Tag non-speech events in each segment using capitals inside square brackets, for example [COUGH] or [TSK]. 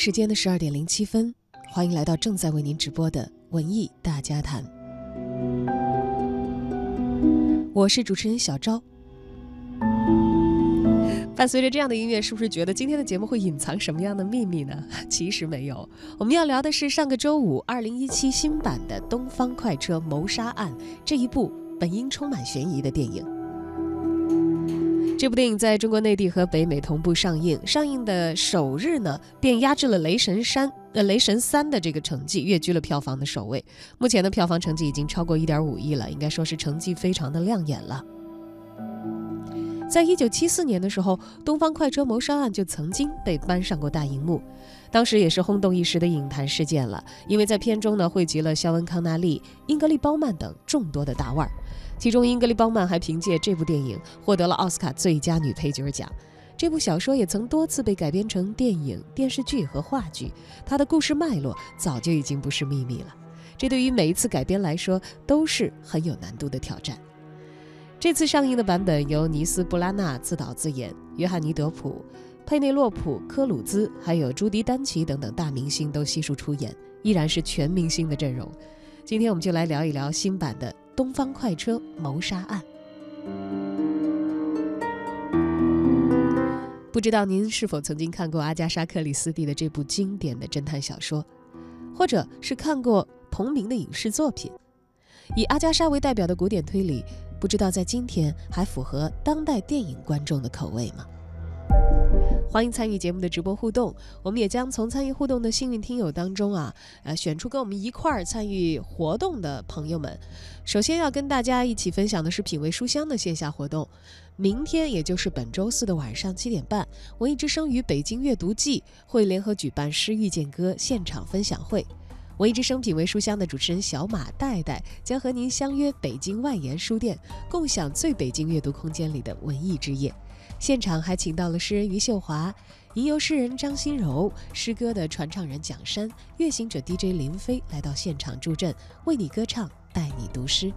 时间的十二点零七分，欢迎来到正在为您直播的文艺大家谈。我是主持人小昭。伴随着这样的音乐，是不是觉得今天的节目会隐藏什么样的秘密呢？[LAUGHS] 其实没有，我们要聊的是上个周五二零一七新版的《东方快车谋杀案》这一部本应充满悬疑的电影。这部电影在中国内地和北美同步上映，上映的首日呢，便压制了《雷神三》呃《雷神三》的这个成绩，跃居了票房的首位。目前的票房成绩已经超过一点五亿了，应该说是成绩非常的亮眼了。在一九七四年的时候，《东方快车谋杀案》就曾经被搬上过大荧幕，当时也是轰动一时的影坛事件了，因为在片中呢汇集了肖恩·康纳利、英格丽·褒曼等众多的大腕儿。其中，英格丽·褒曼还凭借这部电影获得了奥斯卡最佳女配角奖。这部小说也曾多次被改编成电影、电视剧和话剧，它的故事脉络早就已经不是秘密了。这对于每一次改编来说都是很有难度的挑战。这次上映的版本由尼斯·布拉纳自导自演，约翰尼·德普、佩内洛普·科鲁兹还有朱迪·丹奇等等大明星都悉数出演，依然是全明星的阵容。今天我们就来聊一聊新版的。《东方快车谋杀案》，不知道您是否曾经看过阿加莎·克里斯蒂的这部经典的侦探小说，或者是看过同名的影视作品？以阿加莎为代表的古典推理，不知道在今天还符合当代电影观众的口味吗？欢迎参与节目的直播互动，我们也将从参与互动的幸运听友当中啊，呃，选出跟我们一块儿参与活动的朋友们。首先要跟大家一起分享的是品味书香的线下活动，明天也就是本周四的晚上七点半，文艺之声与北京阅读季会联合举办《诗遇见歌》现场分享会，文艺之声品味书香的主持人小马代代将和您相约北京外研书店，共享最北京阅读空间里的文艺之夜。现场还请到了诗人余秀华、吟游诗人张新柔、诗歌的传唱人蒋山、乐行者 DJ 林飞来到现场助阵，为你歌唱，带你读诗。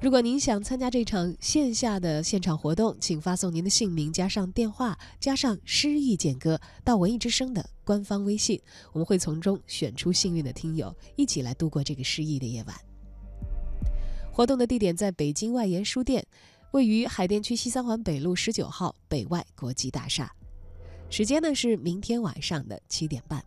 如果您想参加这场线下的现场活动，请发送您的姓名加上电话加上“诗意见歌”到文艺之声的官方微信，我们会从中选出幸运的听友，一起来度过这个诗意的夜晚。活动的地点在北京外研书店。位于海淀区西三环北路十九号北外国际大厦，时间呢是明天晚上的七点半。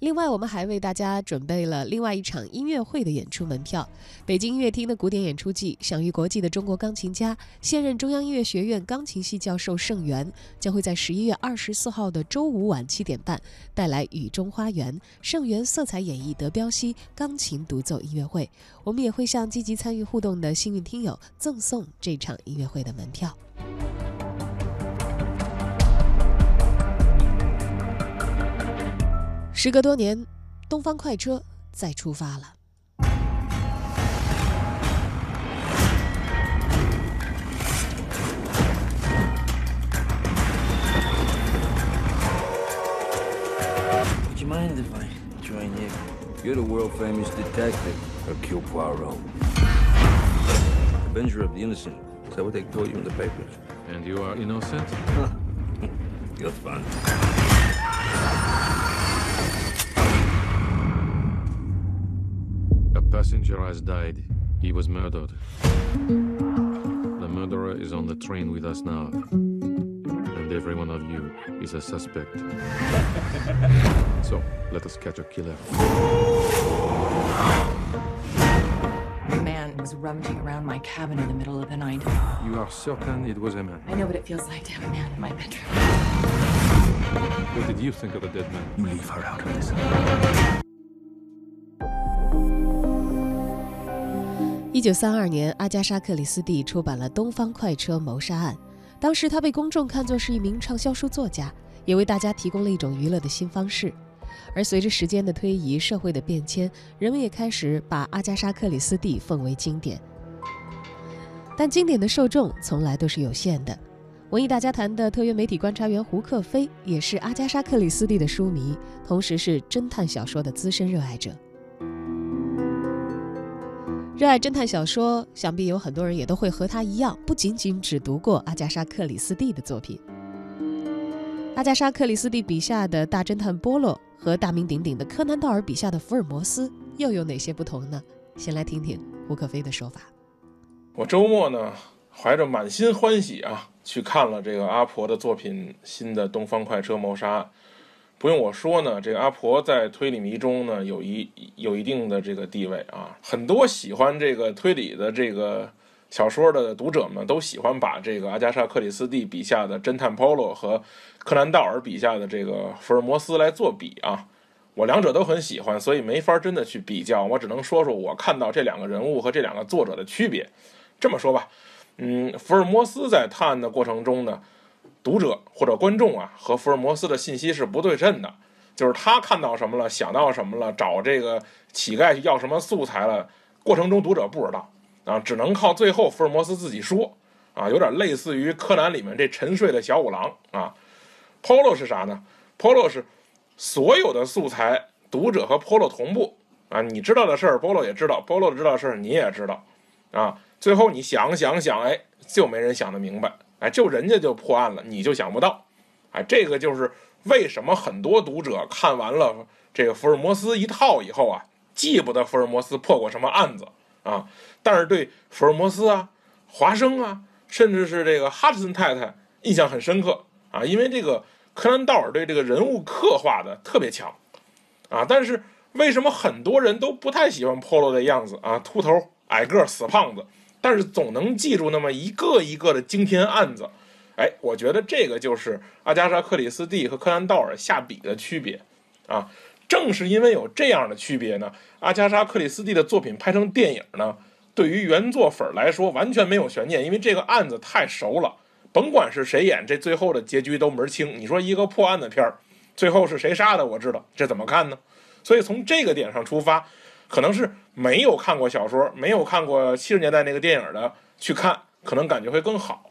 另外，我们还为大家准备了另外一场音乐会的演出门票。北京音乐厅的古典演出季，享誉国际的中国钢琴家、现任中央音乐学院钢琴系教授盛元，将会在十一月二十四号的周五晚七点半带来《雨中花园》盛元色彩演绎德彪西钢琴独奏音乐会。我们也会向积极参与互动的幸运听友赠送这场音乐会的门票。时隔多年，东方快车再出发了。Would you mind if I join you? You're the world famous detective, Hercule Poirot. Avenger of the innocent. Is that what they told you in the papers? And you are innocent? You're fun. Passenger has died. He was murdered. The murderer is on the train with us now. And every one of you is a suspect. [LAUGHS] so, let us catch a killer. A man was rummaging around my cabin in the middle of the night. You are certain it was a man? I know what it feels like to have a man in my bedroom. What did you think of the dead man? You leave her out of this. 一九三二年，阿加莎·克里斯蒂出版了《东方快车谋杀案》。当时，他被公众看作是一名畅销书作家，也为大家提供了一种娱乐的新方式。而随着时间的推移，社会的变迁，人们也开始把阿加莎·克里斯蒂奉为经典。但经典的受众从来都是有限的。文艺大家谈的特约媒体观察员胡克飞也是阿加莎·克里斯蒂的书迷，同时是侦探小说的资深热爱者。热爱侦探小说，想必有很多人也都会和他一样，不仅仅只读过阿加莎·克里斯蒂的作品。阿加莎·克里斯蒂笔下的大侦探波洛和大名鼎鼎的柯南·道尔笔下的福尔摩斯又有哪些不同呢？先来听听胡可飞的说法。我周末呢，怀着满心欢喜啊，去看了这个阿婆的作品新的《东方快车谋杀案》。不用我说呢，这个阿婆在推理迷中呢有一有一定的这个地位啊。很多喜欢这个推理的这个小说的读者们都喜欢把这个阿加莎·克里斯蒂笔下的侦探 Polo 和柯南·道尔笔下的这个福尔摩斯来做比啊。我两者都很喜欢，所以没法真的去比较。我只能说说我看到这两个人物和这两个作者的区别。这么说吧，嗯，福尔摩斯在探案的过程中呢。读者或者观众啊，和福尔摩斯的信息是不对称的，就是他看到什么了，想到什么了，找这个乞丐要什么素材了，过程中读者不知道啊，只能靠最后福尔摩斯自己说啊，有点类似于柯南里面这沉睡的小五郎啊。Polo 是啥呢？Polo 是所有的素材，读者和 Polo 同步啊，你知道的事儿，Polo 也知道，Polo 知道的事儿你也知道啊，最后你想想想，哎，就没人想得明白。哎，就人家就破案了，你就想不到，哎，这个就是为什么很多读者看完了这个福尔摩斯一套以后啊，记不得福尔摩斯破过什么案子啊，但是对福尔摩斯啊、华生啊，甚至是这个哈特森太太印象很深刻啊，因为这个柯南道尔对这个人物刻画的特别强啊，但是为什么很多人都不太喜欢 Polo 的样子啊，秃头、矮个、死胖子？但是总能记住那么一个一个的惊天案子，哎，我觉得这个就是阿加莎·克里斯蒂和柯南·道尔下笔的区别啊。正是因为有这样的区别呢，阿加莎·克里斯蒂的作品拍成电影呢，对于原作粉儿来说完全没有悬念，因为这个案子太熟了，甭管是谁演，这最后的结局都门清。你说一个破案的片儿，最后是谁杀的，我知道，这怎么看呢？所以从这个点上出发。可能是没有看过小说、没有看过七十年代那个电影的去看，可能感觉会更好。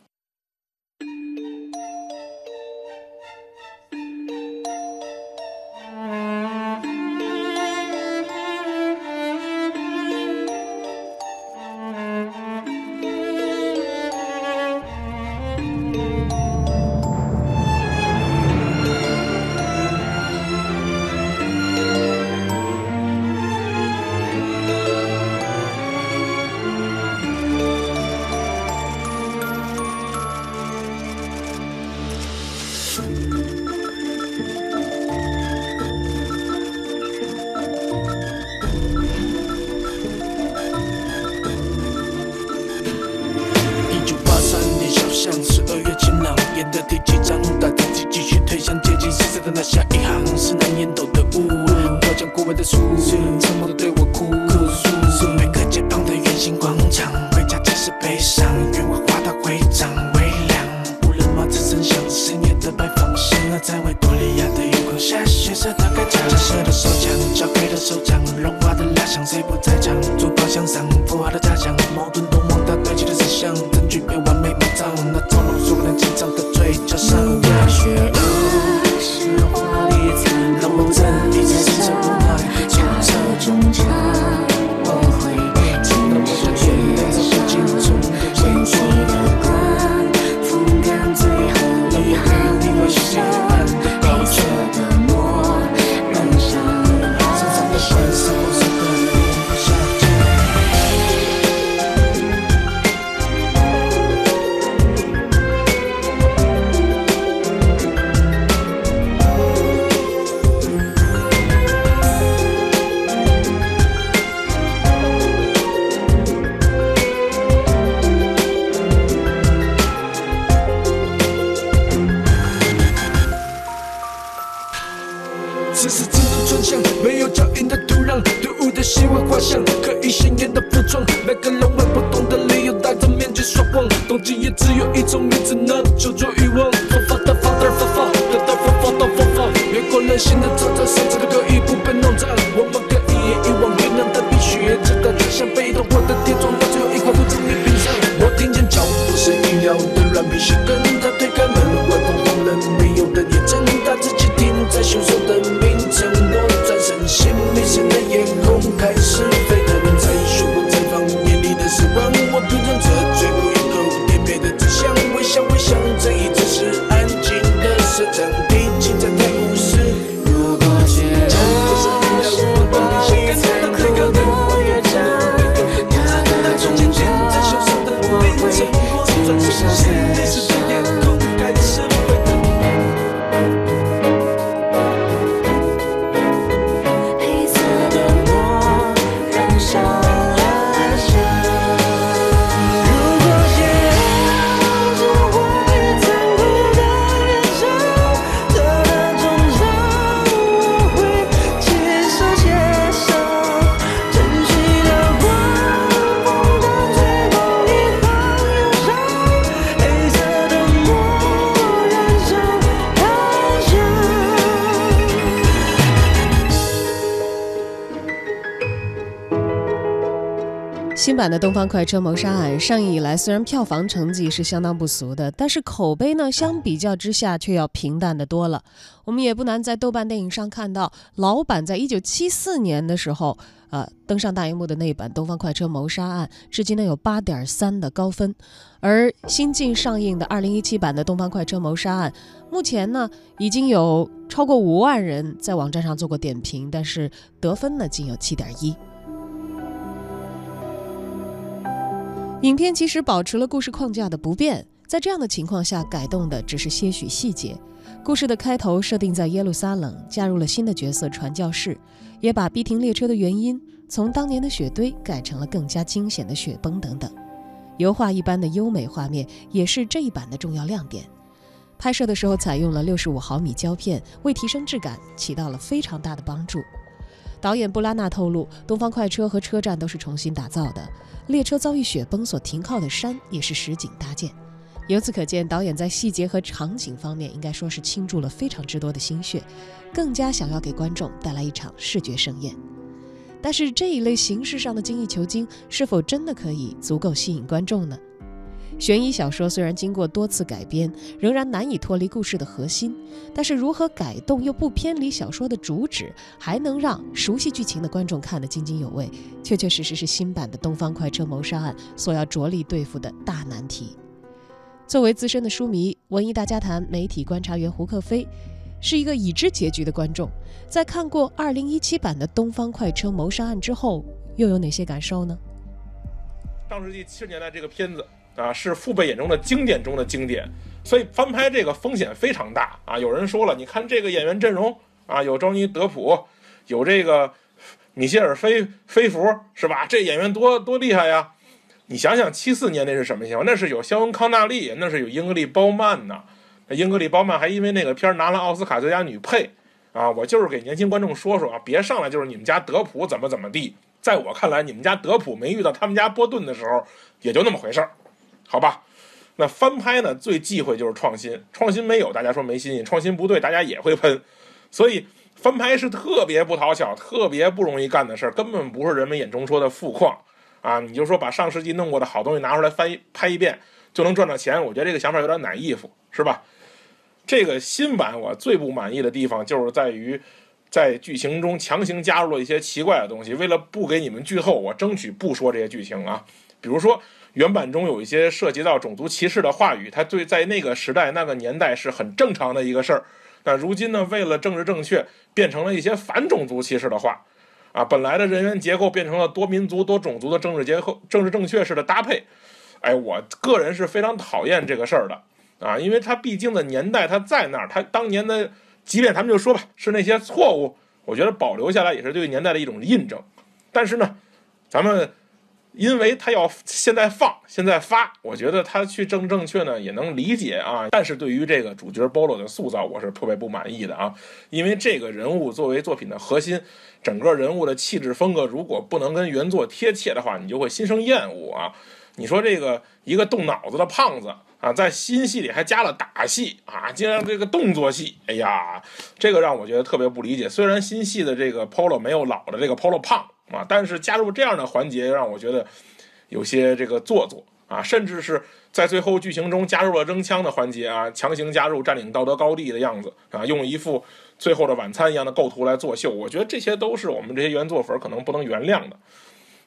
为幻想可以鲜艳的服装。每个人为不同的理由戴着面具说谎，动机也只有一种，你只能求救欲望。发发的发的发发的的发发的发发，越过人性的挣扎，甚至可以不被弄脏。我们可以也遗忘，冰冷的冰雪也值得。像被动或的铁窗，到最后一块骨子里冰上。我听见脚步声音，料的软皮鞋跟他推开门，外风狂冷，没有的也睁大自己停在凶手的。版的《东方快车谋杀案》上映以来，虽然票房成绩是相当不俗的，但是口碑呢，相比较之下却要平淡的多了。我们也不难在豆瓣电影上看到，老版在一九七四年的时候，呃，登上大荧幕的那一版《东方快车谋杀案》，至今呢有八点三的高分。而新近上映的二零一七版的《东方快车谋杀案》，目前呢已经有超过五万人在网站上做过点评，但是得分呢仅有七点一。影片其实保持了故事框架的不变，在这样的情况下改动的只是些许细节。故事的开头设定在耶路撒冷，加入了新的角色传教士，也把逼停列车的原因从当年的雪堆改成了更加惊险的雪崩等等。油画一般的优美画面也是这一版的重要亮点。拍摄的时候采用了六十五毫米胶片，为提升质感起到了非常大的帮助。导演布拉纳透露，东方快车和车站都是重新打造的。列车遭遇雪崩所停靠的山也是实景搭建。由此可见，导演在细节和场景方面应该说是倾注了非常之多的心血，更加想要给观众带来一场视觉盛宴。但是这一类形式上的精益求精，是否真的可以足够吸引观众呢？悬疑小说虽然经过多次改编，仍然难以脱离故事的核心。但是如何改动又不偏离小说的主旨，还能让熟悉剧情的观众看得津津有味，确确实实是新版的《东方快车谋杀案》所要着力对付的大难题。作为资深的书迷，文艺大家谈媒体观察员胡克飞是一个已知结局的观众，在看过2017版的《东方快车谋杀案》之后，又有哪些感受呢？上世纪七十年代这个片子。啊，是父辈眼中的经典中的经典，所以翻拍这个风险非常大啊！有人说了，你看这个演员阵容啊，有周尼·德普，有这个米歇尔·菲菲弗，是吧？这演员多多厉害呀！你想想，七四年那是什么情况？那是有肖恩·康纳利，那是有英格丽·褒曼呢。那英格丽·褒曼还因为那个片拿了奥斯卡最佳女配啊！我就是给年轻观众说说啊，别上来就是你们家德普怎么怎么地。在我看来，你们家德普没遇到他们家波顿的时候，也就那么回事儿。好吧，那翻拍呢？最忌讳就是创新，创新没有，大家说没新意；创新不对，大家也会喷。所以翻拍是特别不讨巧、特别不容易干的事儿，根本不是人们眼中说的富矿啊！你就说把上世纪弄过的好东西拿出来翻拍一遍就能赚到钱，我觉得这个想法有点奶衣服，是吧？这个新版我最不满意的地方就是在于，在剧情中强行加入了一些奇怪的东西。为了不给你们剧透，我争取不说这些剧情啊，比如说。原版中有一些涉及到种族歧视的话语，它对在那个时代、那个年代是很正常的一个事儿。那如今呢，为了政治正确，变成了一些反种族歧视的话，啊，本来的人员结构变成了多民族、多种族的政治结构、政治正确式的搭配。哎，我个人是非常讨厌这个事儿的啊，因为它毕竟的年代它在那儿，它当年的，即便咱们就说吧，是那些错误，我觉得保留下来也是对年代的一种印证。但是呢，咱们。因为他要现在放，现在发，我觉得他去正正确呢也能理解啊。但是对于这个主角波罗的塑造，我是特别不满意的啊。因为这个人物作为作品的核心，整个人物的气质风格如果不能跟原作贴切的话，你就会心生厌恶啊。你说这个一个动脑子的胖子啊，在新戏里还加了打戏啊，加上这个动作戏，哎呀，这个让我觉得特别不理解。虽然新戏的这个 Polo 没有老的这个 Polo 胖。啊！但是加入这样的环节，让我觉得有些这个做作啊，甚至是在最后剧情中加入了扔枪的环节啊，强行加入占领道德高地的样子啊，用一副最后的晚餐一样的构图来作秀。我觉得这些都是我们这些原作粉可能不能原谅的。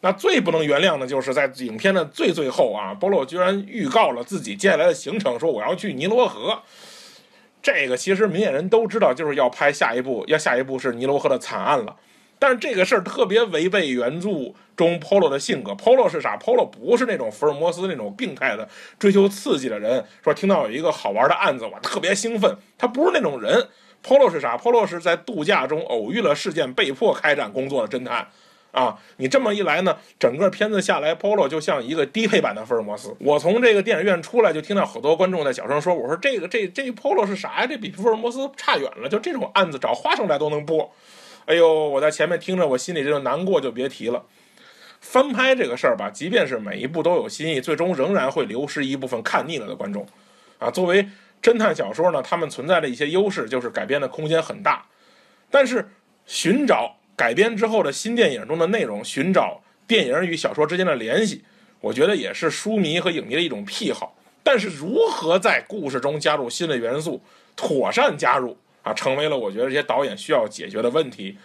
那最不能原谅的就是在影片的最最后啊，波洛居然预告了自己接下来的行程，说我要去尼罗河。这个其实明眼人都知道，就是要拍下一部，要下一部是尼罗河的惨案了。但是这个事儿特别违背原著中 Polo 的性格。Polo 是啥？Polo 不是那种福尔摩斯那种病态的追求刺激的人。说听到有一个好玩的案子，我特别兴奋。他不是那种人。Polo 是啥？Polo 是在度假中偶遇了事件，被迫开展工作的侦探。啊，你这么一来呢，整个片子下来，Polo 就像一个低配版的福尔摩斯。我从这个电影院出来，就听到好多观众在小声说：“我说这个这这 Polo 是啥呀？这比福尔摩斯差远了。就这种案子找花生来都能播。”哎呦，我在前面听着，我心里这个难过就别提了。翻拍这个事儿吧，即便是每一部都有新意，最终仍然会流失一部分看腻了的观众。啊，作为侦探小说呢，他们存在的一些优势就是改编的空间很大。但是寻找改编之后的新电影中的内容，寻找电影与小说之间的联系，我觉得也是书迷和影迷的一种癖好。但是如何在故事中加入新的元素，妥善加入啊，成为了我觉得这些导演需要解决的问题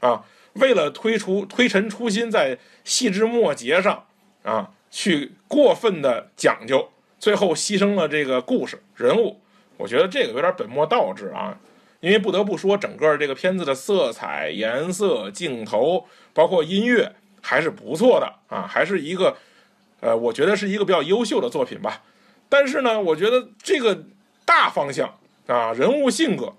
啊。为了推出推陈出新，在细枝末节上啊去过分的讲究，最后牺牲了这个故事人物，我觉得这个有点本末倒置啊。因为不得不说，整个这个片子的色彩、颜色、镜头，包括音乐，还是不错的啊，还是一个，呃，我觉得是一个比较优秀的作品吧。但是呢，我觉得这个大方向啊，人物性格，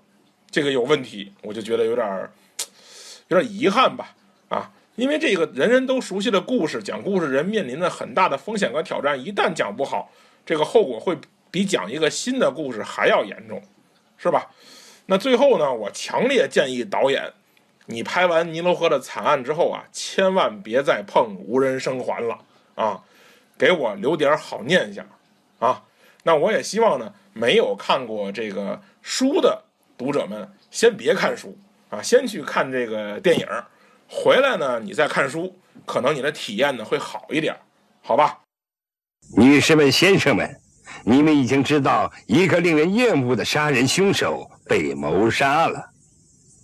这个有问题，我就觉得有点 [TSK] 有点遗憾吧。啊，因为这个人人都熟悉的故事，讲故事人面临着很大的风险和挑战，一旦讲不好，这个后果会比讲一个新的故事还要严重，是吧？那最后呢，我强烈建议导演，你拍完尼罗河的惨案之后啊，千万别再碰无人生还了啊，给我留点好念想啊。那我也希望呢，没有看过这个书的读者们，先别看书啊，先去看这个电影，回来呢你再看书，可能你的体验呢会好一点，好吧？女士们、先生们，你们已经知道一个令人厌恶的杀人凶手。被谋杀了，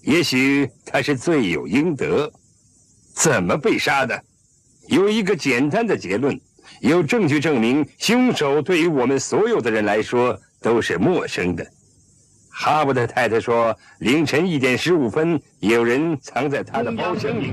也许他是罪有应得。怎么被杀的？有一个简单的结论：有证据证明凶手对于我们所有的人来说都是陌生的。哈勃的太太说，凌晨一点十五分，有人藏在他的包厢里。